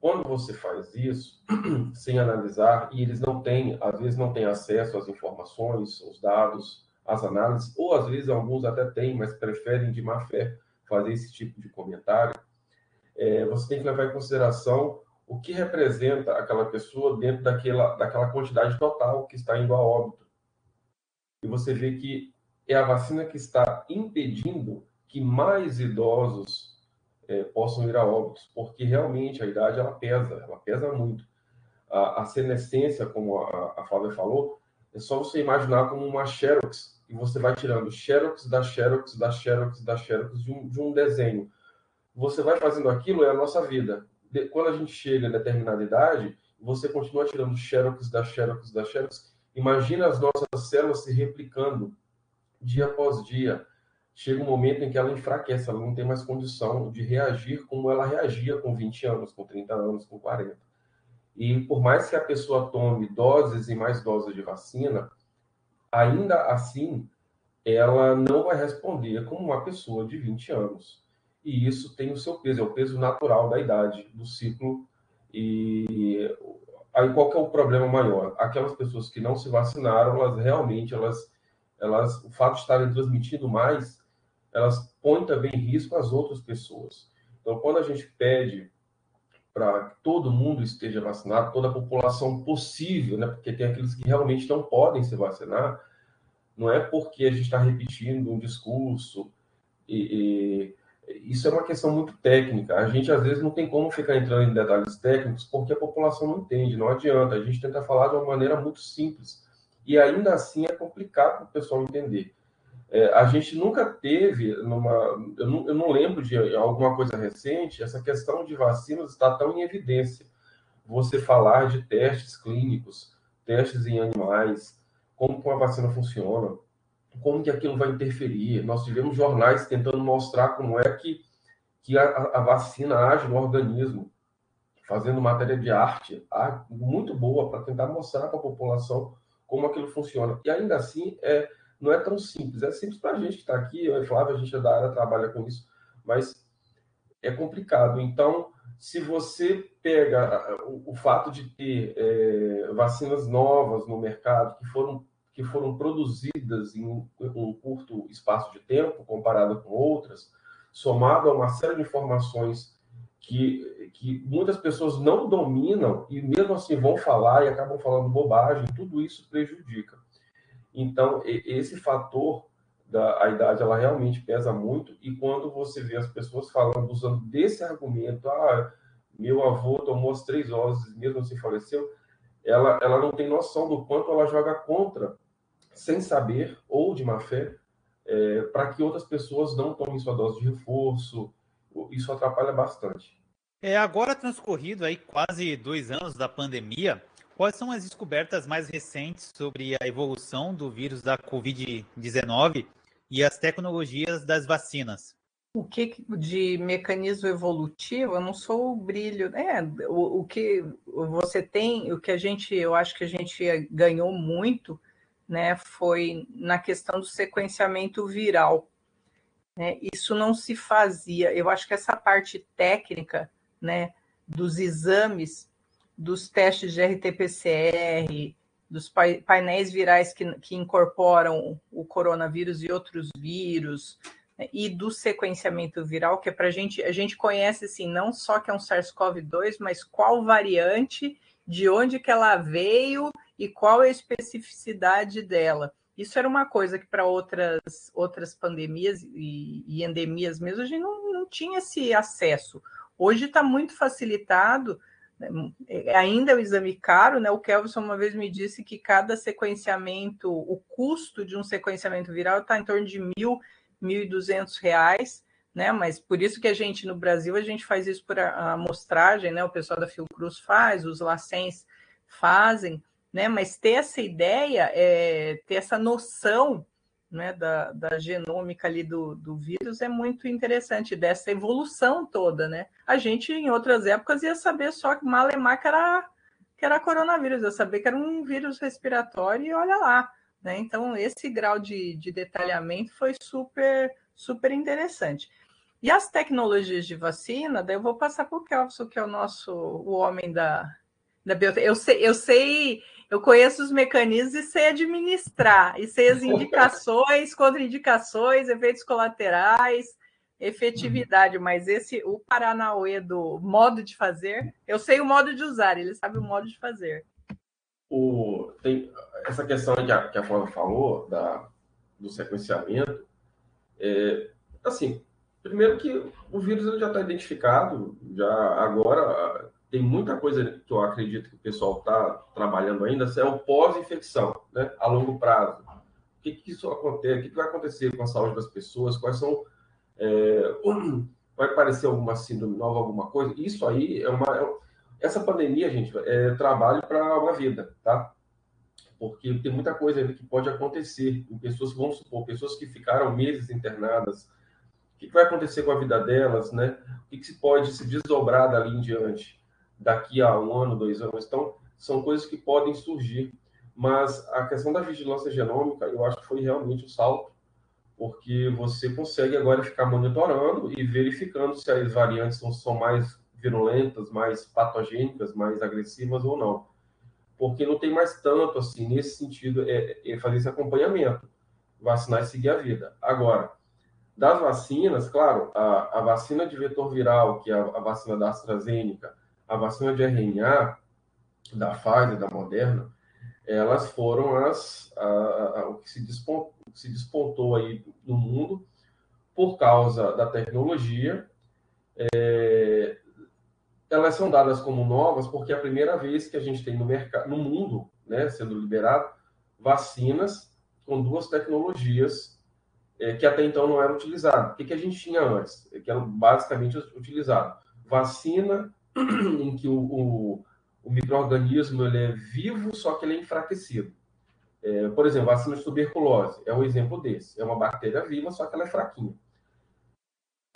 Quando você faz isso, <clears throat> sem analisar, e eles não têm, às vezes não têm acesso às informações, os dados, as análises, ou às vezes alguns até têm, mas preferem de má fé fazer esse tipo de comentário, é, você tem que levar em consideração o que representa aquela pessoa dentro daquela, daquela quantidade total que está indo a óbito. E você vê que é a vacina que está impedindo que mais idosos é, possam ir a óbitos, porque realmente a idade ela pesa, ela pesa muito. A, a senescência, como a, a Flávia falou, é só você imaginar como uma xerox, e você vai tirando xerox da xerox, da xerox, da xerox de um, de um desenho. Você vai fazendo aquilo, é a nossa vida. De, quando a gente chega a determinada idade, você continua tirando xerox da xerox da xerox. Imagina as nossas células se replicando dia após dia chega um momento em que ela enfraquece, ela não tem mais condição de reagir como ela reagia com 20 anos, com 30 anos, com 40. E por mais que a pessoa tome doses e mais doses de vacina, ainda assim ela não vai responder como uma pessoa de 20 anos. E isso tem o seu peso, é o peso natural da idade, do ciclo. E aí qual que é o problema maior? Aquelas pessoas que não se vacinaram, elas realmente, elas, elas, o fato de estarem transmitindo mais elas põem também em risco as outras pessoas. Então, quando a gente pede para que todo mundo esteja vacinado, toda a população possível, né? porque tem aqueles que realmente não podem se vacinar, não é porque a gente está repetindo um discurso e, e, isso é uma questão muito técnica. A gente às vezes não tem como ficar entrando em detalhes técnicos porque a população não entende, não adianta. A gente tenta falar de uma maneira muito simples e ainda assim é complicado para o pessoal entender. É, a gente nunca teve, numa, eu, não, eu não lembro de alguma coisa recente, essa questão de vacinas está tão em evidência. Você falar de testes clínicos, testes em animais, como a vacina funciona, como que aquilo vai interferir. Nós tivemos jornais tentando mostrar como é que, que a, a vacina age no organismo, fazendo matéria de arte muito boa para tentar mostrar para a população como aquilo funciona. E ainda assim, é, não é tão simples. É simples para a gente que está aqui, eu e Flávio, a gente é da área, trabalha com isso, mas é complicado. Então, se você pega o, o fato de ter é, vacinas novas no mercado que foram, que foram produzidas em um, um curto espaço de tempo, comparado com outras, somado a uma série de informações que, que muitas pessoas não dominam e mesmo assim vão falar e acabam falando bobagem, tudo isso prejudica. Então, esse fator da a idade, ela realmente pesa muito. E quando você vê as pessoas falando, usando desse argumento, ah, meu avô tomou as três doses, mesmo assim faleceu, ela, ela não tem noção do quanto ela joga contra, sem saber, ou de má fé, é, para que outras pessoas não tomem sua dose de reforço. Isso atrapalha bastante. É, agora transcorrido aí quase dois anos da pandemia, Quais são as descobertas mais recentes sobre a evolução do vírus da Covid-19 e as tecnologias das vacinas? O que de mecanismo evolutivo? Eu não sou o brilho. É, o, o que você tem, o que a gente, eu acho que a gente ganhou muito, né, foi na questão do sequenciamento viral. Né? Isso não se fazia. Eu acho que essa parte técnica, né, dos exames dos testes de RT-PCR, dos painéis virais que, que incorporam o coronavírus e outros vírus, né, e do sequenciamento viral, que é para a gente, a gente conhece assim, não só que é um SARS-CoV-2, mas qual variante, de onde que ela veio e qual é a especificidade dela. Isso era uma coisa que para outras, outras pandemias e, e, endemias mesmo, a gente não, não tinha esse acesso. Hoje está muito facilitado, ainda é o exame caro, né? O Kelvin uma vez me disse que cada sequenciamento, o custo de um sequenciamento viral está em torno de mil, mil e duzentos reais, né? Mas por isso que a gente no Brasil a gente faz isso por amostragem, né? O pessoal da Fiocruz faz, os Lacens fazem, né? Mas ter essa ideia, é, ter essa noção né, da, da genômica ali do, do vírus é muito interessante, dessa evolução toda, né? A gente, em outras épocas, ia saber só que malemar que era, que era coronavírus, ia saber que era um vírus respiratório e olha lá, né? Então, esse grau de, de detalhamento foi super, super interessante. E as tecnologias de vacina, daí eu vou passar para o Kelso, que é o nosso o homem da, da biotecnologia. Eu sei, eu sei, eu conheço os mecanismos e sei administrar, e sei as indicações, <laughs> contraindicações, efeitos colaterais, efetividade, mas esse, o Paranauê do modo de fazer, eu sei o modo de usar, ele sabe o modo de fazer. O, tem essa questão que a, que a falou, da, do sequenciamento, é, assim, primeiro que o vírus ele já está identificado, já agora tem muita coisa que eu acredito que o pessoal está trabalhando ainda, é o pós-infecção, né, a longo prazo. O que, que isso acontece? O que, que vai acontecer com a saúde das pessoas? Quais são é, <clears throat> vai aparecer alguma síndrome nova, alguma coisa. Isso aí é uma. É, essa pandemia, gente, é trabalho para uma vida, tá? Porque tem muita coisa que pode acontecer em pessoas, vamos supor, pessoas que ficaram meses internadas. O que vai acontecer com a vida delas, né? O que se pode se desdobrar dali em diante, daqui a um ano, dois anos? Então, são coisas que podem surgir. Mas a questão da vigilância genômica, eu acho que foi realmente um salto porque você consegue agora ficar monitorando e verificando se as variantes são, são mais virulentas, mais patogênicas, mais agressivas ou não. Porque não tem mais tanto assim, nesse sentido, é, é fazer esse acompanhamento, vacinar e seguir a vida. Agora, das vacinas, claro, a, a vacina de vetor viral, que é a, a vacina da AstraZeneca, a vacina de RNA, da Pfizer, da Moderna, elas foram as, a, a, o que se despontou, se despontou aí no mundo por causa da tecnologia. É, elas são dadas como novas porque é a primeira vez que a gente tem no mercado, no mundo, né, sendo liberado, vacinas com duas tecnologias é, que até então não eram utilizadas. O que, que a gente tinha antes? Que eram basicamente utilizado vacina <clears throat> em que o, o o microorganismo ele é vivo, só que ele é enfraquecido. É, por exemplo, vacina de tuberculose é um exemplo desse. É uma bactéria viva, só que ela é fraquinha.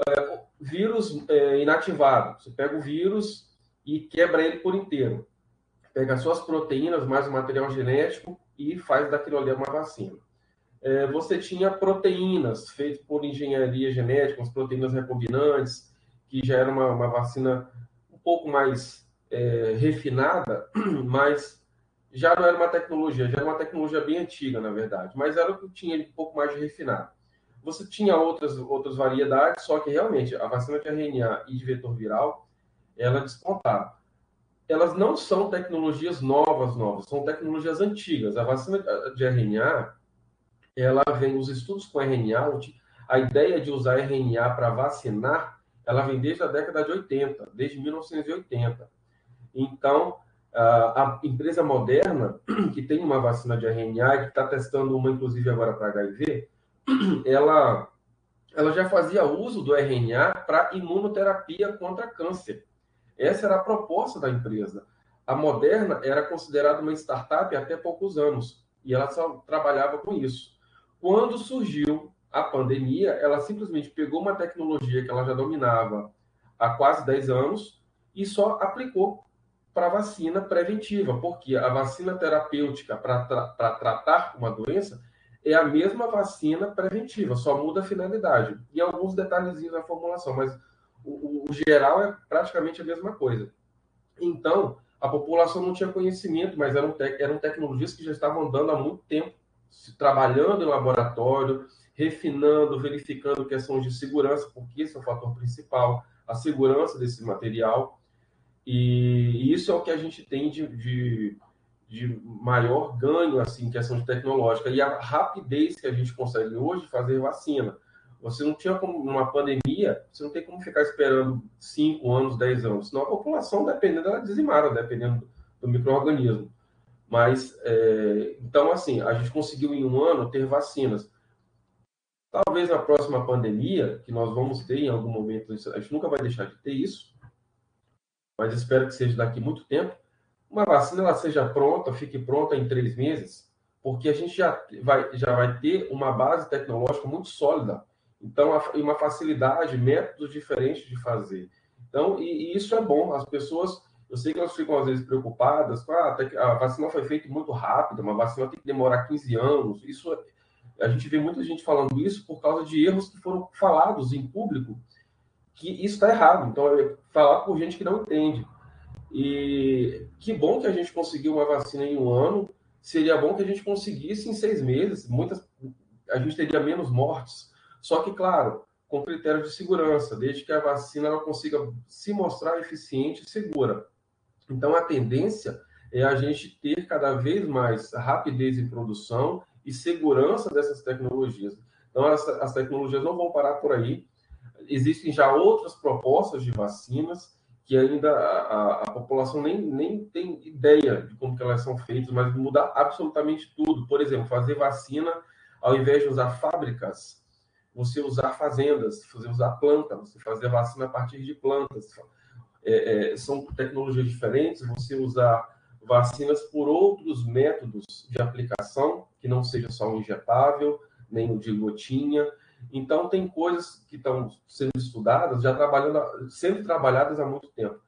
É, vírus é, inativado. Você pega o vírus e quebra ele por inteiro. Pega suas proteínas, mais o material genético e faz daquilo ali uma vacina. É, você tinha proteínas feitas por engenharia genética, as proteínas recombinantes, que já era uma, uma vacina pouco mais é, refinada, <clears throat> mas já não era uma tecnologia, já era uma tecnologia bem antiga, na verdade, mas era o que tinha um pouco mais de refinado. Você tinha outras, outras variedades, só que realmente a vacina de RNA e de vetor viral, ela despontaram. Elas não são tecnologias novas, novas, são tecnologias antigas. A vacina de RNA, ela vem, os estudos com RNA, a ideia de usar RNA para vacinar, ela vem desde a década de 80, desde 1980. Então, a empresa moderna, <clears throat> que tem uma vacina de RNA, que está testando uma, inclusive, agora para HIV, <clears throat> ela, ela já fazia uso do RNA para imunoterapia contra câncer. Essa era a proposta da empresa. A Moderna era considerada uma startup até poucos anos, e ela só trabalhava com isso. Quando surgiu a pandemia, ela simplesmente pegou uma tecnologia que ela já dominava há quase 10 anos e só aplicou para vacina preventiva, porque a vacina terapêutica para tra tratar uma doença é a mesma vacina preventiva, só muda a finalidade e alguns detalhezinhos na formulação, mas o, o, geral é praticamente a mesma coisa. Então, a população não tinha conhecimento, mas eram, te eram tecnologias que já estavam dando há muito tempo, trabalhando em laboratório, refinando, verificando questões de segurança, porque esse é o fator principal, a segurança desse material. E isso é o que a gente tem de, de, de maior ganho, assim, questão de tecnológica. E a rapidez que a gente consegue hoje fazer vacina. Você não tinha como, numa pandemia, você não tem como ficar esperando 5 anos, 10 anos. Senão a população, dependendo, ela dizimara, dependendo do, do microorganismo. Mas, é, então, assim, a gente conseguiu em um ano ter vacinas. Talvez na próxima pandemia, que nós vamos ter em algum momento, a gente nunca vai deixar de ter isso, mas espero que seja daqui muito tempo. Uma vacina ela seja pronta, fique pronta em três meses, porque a gente já vai, já vai ter uma base tecnológica muito sólida. Então, e uma facilidade, métodos diferentes de fazer. Então, e, e, isso é bom. As pessoas, eu sei que elas ficam às vezes preocupadas, ah, a vacina foi feita muito rápida, uma vacina tem que demorar 15 anos. Isso a gente vê muita gente falando isso por causa de erros que foram falados em público que isso está errado. Então, é falar por gente que não entende. E que bom que a gente conseguiu uma vacina em um ano. Seria bom que a gente conseguisse em seis meses. Muitas, a gente teria menos mortes. Só que, claro, com critérios de segurança, desde que a vacina ela consiga se mostrar eficiente e segura. Então, a tendência é a gente ter cada vez mais rapidez em produção e segurança dessas tecnologias. Então, as, as tecnologias não vão parar por aí. Existem já outras propostas de vacinas que ainda a, a, população nem, nem tem ideia de como que elas são feitas, mas mudar absolutamente tudo. Por exemplo, fazer vacina, ao invés de usar fábricas, você usar fazendas, você usar plantas, você fazer vacina a partir de plantas. É, é, são tecnologias diferentes, você usar vacinas por outros métodos de aplicação, que não seja só o injetável, nem o de gotinha. Então, tem coisas que estão sendo estudadas, já trabalhando, sendo trabalhadas há muito tempo.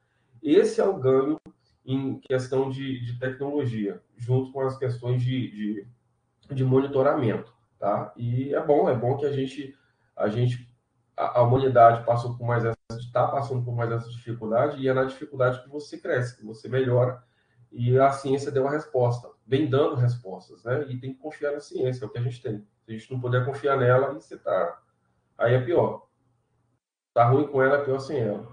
Esse é o ganho em questão de, de tecnologia, junto com as questões de, de, de, monitoramento, tá? E é bom, é bom que a gente, a gente, a, a humanidade passou por mais essa, está passando por mais essa dificuldade e é na dificuldade que você cresce, que você melhora e a ciência deu a resposta, vem dando respostas, né? E tem que confiar na ciência, é o que a gente tem. Se a gente não puder confiar nela, você tá. Aí é pior. Tá ruim com ela, é pior sem ela.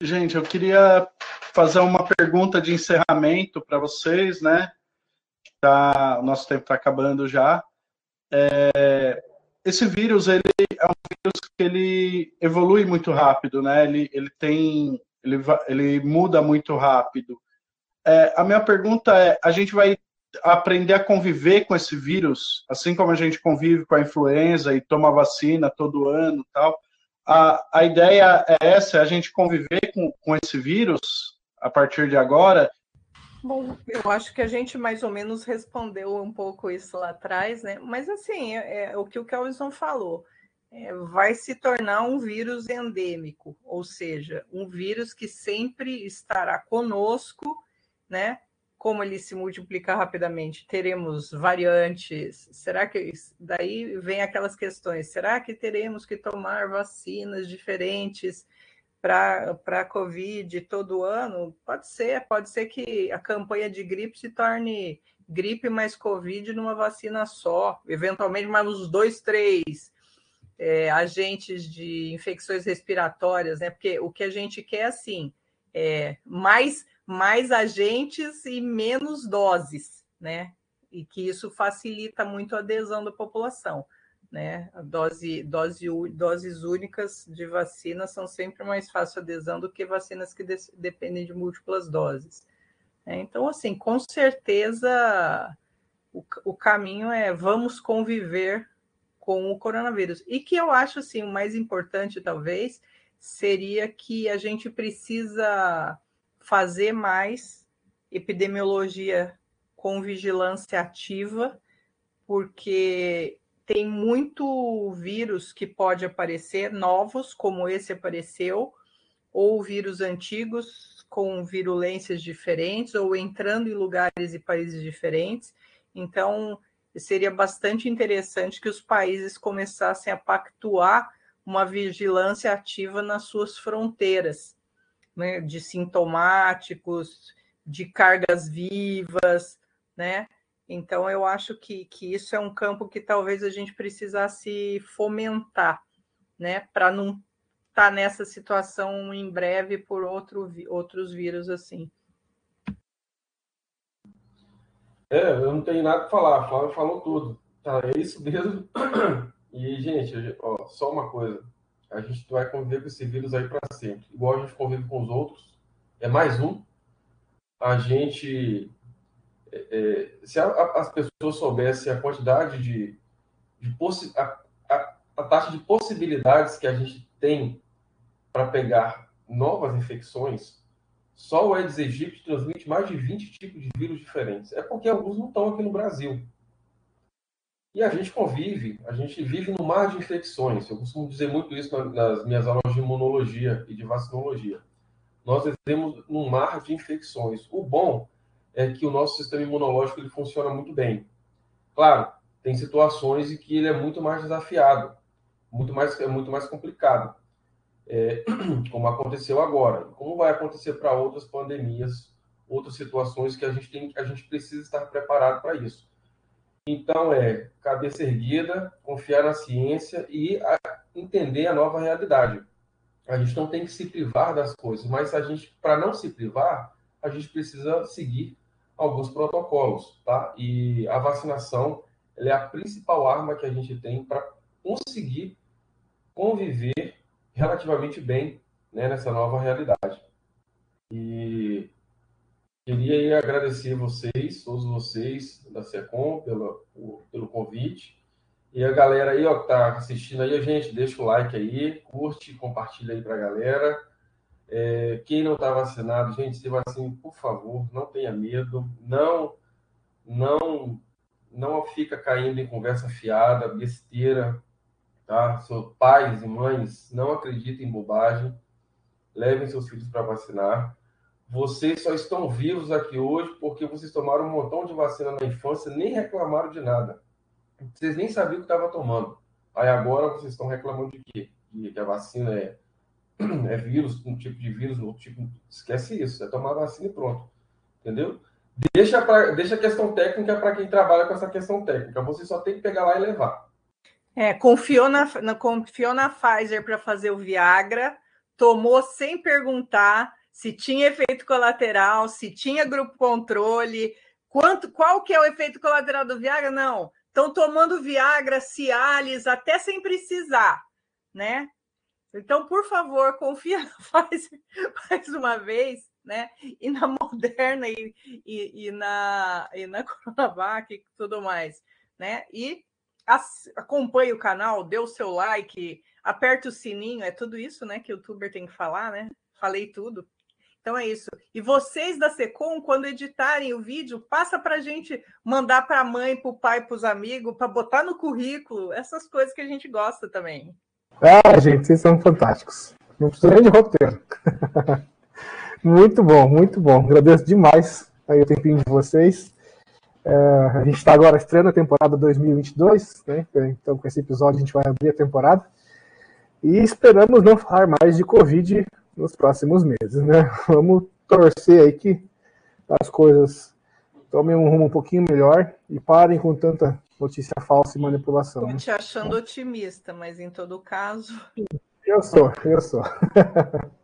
Gente, eu queria fazer uma pergunta de encerramento para vocês, né? Tá, o nosso tempo está acabando já. É, esse vírus, ele é um vírus que ele evolui muito rápido, né? Ele, ele tem, ele, ele muda muito rápido. É, a minha pergunta é: a gente vai aprender a conviver com esse vírus, assim como a gente convive com a influenza e toma vacina todo ano tal? A, a ideia é essa: é a gente conviver com, com esse vírus a partir de agora? Bom, eu acho que a gente mais ou menos respondeu um pouco isso lá atrás, né? Mas assim, é, é o que o Kelvin falou. É, vai se tornar um vírus endêmico, ou seja, um vírus que sempre estará conosco né? Como ele se multiplica rapidamente, teremos variantes. Será que daí vem aquelas questões? Será que teremos que tomar vacinas diferentes para a Covid todo ano? Pode ser, pode ser que a campanha de gripe se torne gripe mais Covid numa vacina só, eventualmente mais uns dois, três é, agentes de infecções respiratórias, né? Porque o que a gente quer assim é mais mais agentes e menos doses, né? E que isso facilita muito a adesão da população, né? Dose, dose, doses únicas de vacina são sempre mais fácil adesão do que vacinas que de, dependem de múltiplas doses. É, então, assim, com certeza o, o caminho é vamos conviver com o coronavírus. E que eu acho assim, o mais importante, talvez, seria que a gente precisa fazer mais epidemiologia com vigilância ativa, porque tem muito vírus que pode aparecer, novos, como esse apareceu, ou vírus antigos com virulências diferentes, ou entrando em lugares e países diferentes. Então, seria bastante interessante que os países começassem a pactuar uma vigilância ativa nas suas fronteiras, né, de sintomáticos, de cargas vivas, né? Então, eu acho que, que isso é um campo que talvez a gente precisasse fomentar, né? Para não estar tá nessa situação em breve por outro, outros vírus assim. É, eu não tenho nada para falar, Flávio falou tudo. Tá, é isso mesmo. <clears throat> E, gente, ó, só uma coisa a gente vai conviver com esse vírus aí para sempre. Igual a gente convive com os outros, é mais um. A gente. É, é se a, a, as pessoas soubessem a quantidade de. de possi a, a, taxa de possibilidades que a gente tem para pegar novas infecções, só o Aedes aegypti transmite mais de 20 tipos de vírus diferentes. É porque alguns não estão aqui no Brasil. E a gente convive, a gente vive no mar de infecções. Eu costumo dizer muito isso nas minhas aulas de imunologia e de vacinologia. Nós vivemos num mar de infecções. O bom é que o nosso sistema imunológico ele funciona muito bem. Claro, tem situações em que ele é muito mais desafiado, muito mais é muito mais complicado. é, <clears throat> como aconteceu agora, como vai acontecer para outras pandemias, outras situações que a gente tem, a gente precisa estar preparado para isso. Então é cabeça erguida, confiar na ciência e a, entender a nova realidade. A gente não tem que se privar das coisas, mas a gente, para não se privar, a gente precisa seguir alguns protocolos, tá? E a vacinação é a principal arma que a gente tem para conseguir conviver relativamente bem né, nessa nova realidade. E queria agradecer vocês, todos vocês da SECOM, pelo, pelo convite. E a galera aí, ó, que tá assistindo aí, gente, deixa o like aí, curte, compartilha aí para a galera. É, quem não está vacinado, gente, se vacine, por favor, não tenha medo, não, não, não fica caindo em conversa fiada, besteira, tá? Seus pais e mães, não acreditem em bobagem, levem seus filhos para vacinar. Vocês só estão vivos aqui hoje porque vocês tomaram um montão de vacina na infância, nem reclamaram de nada. Vocês nem sabiam o que estava tomando. Aí agora vocês estão reclamando de quê? Que a vacina é <clears throat> é vírus, um tipo de vírus, outro tipo. Esquece isso, é tomar vacina e pronto. Entendeu? Deixa, pra, deixa a questão técnica para quem trabalha com essa questão técnica. Você só tem que pegar lá e levar. É, confiou na, na confiou na Pfizer para fazer o Viagra, tomou sem perguntar se tinha efeito colateral, se tinha grupo controle, quanto, qual que é o efeito colateral do Viagra? Não. Estão tomando Viagra, Cialis, até sem precisar, né? Então, por favor, <laughs> confia mais uma vez, né? E na Moderna e, e, e na, e na <laughs> Coronavac e tudo mais, né? E acompanhe o canal, dê o seu like, aperte o sininho, é tudo isso, né? Que o youtuber tem que falar, né? Falei tudo. Então é isso. E vocês da Secom, quando editarem o vídeo, passa para a gente mandar para a mãe, para o pai, para os amigos, para botar no currículo, essas coisas que a gente gosta também. Ah, gente, vocês são fantásticos. Não precisa nem de roteiro. <laughs> muito bom, muito bom. Agradeço demais aí o tempinho de vocês. É, a gente está agora estreando a temporada 2022, né? Então, com esse episódio, a gente vai abrir a temporada. E esperamos não falar mais de Covid nos próximos meses, né? <laughs> Vamos torcer aí que as coisas tomem um rumo um pouquinho melhor e parem com tanta notícia falsa e manipulação. Estou né? te achando otimista, mas em todo caso. Eu sou, eu sou. <laughs>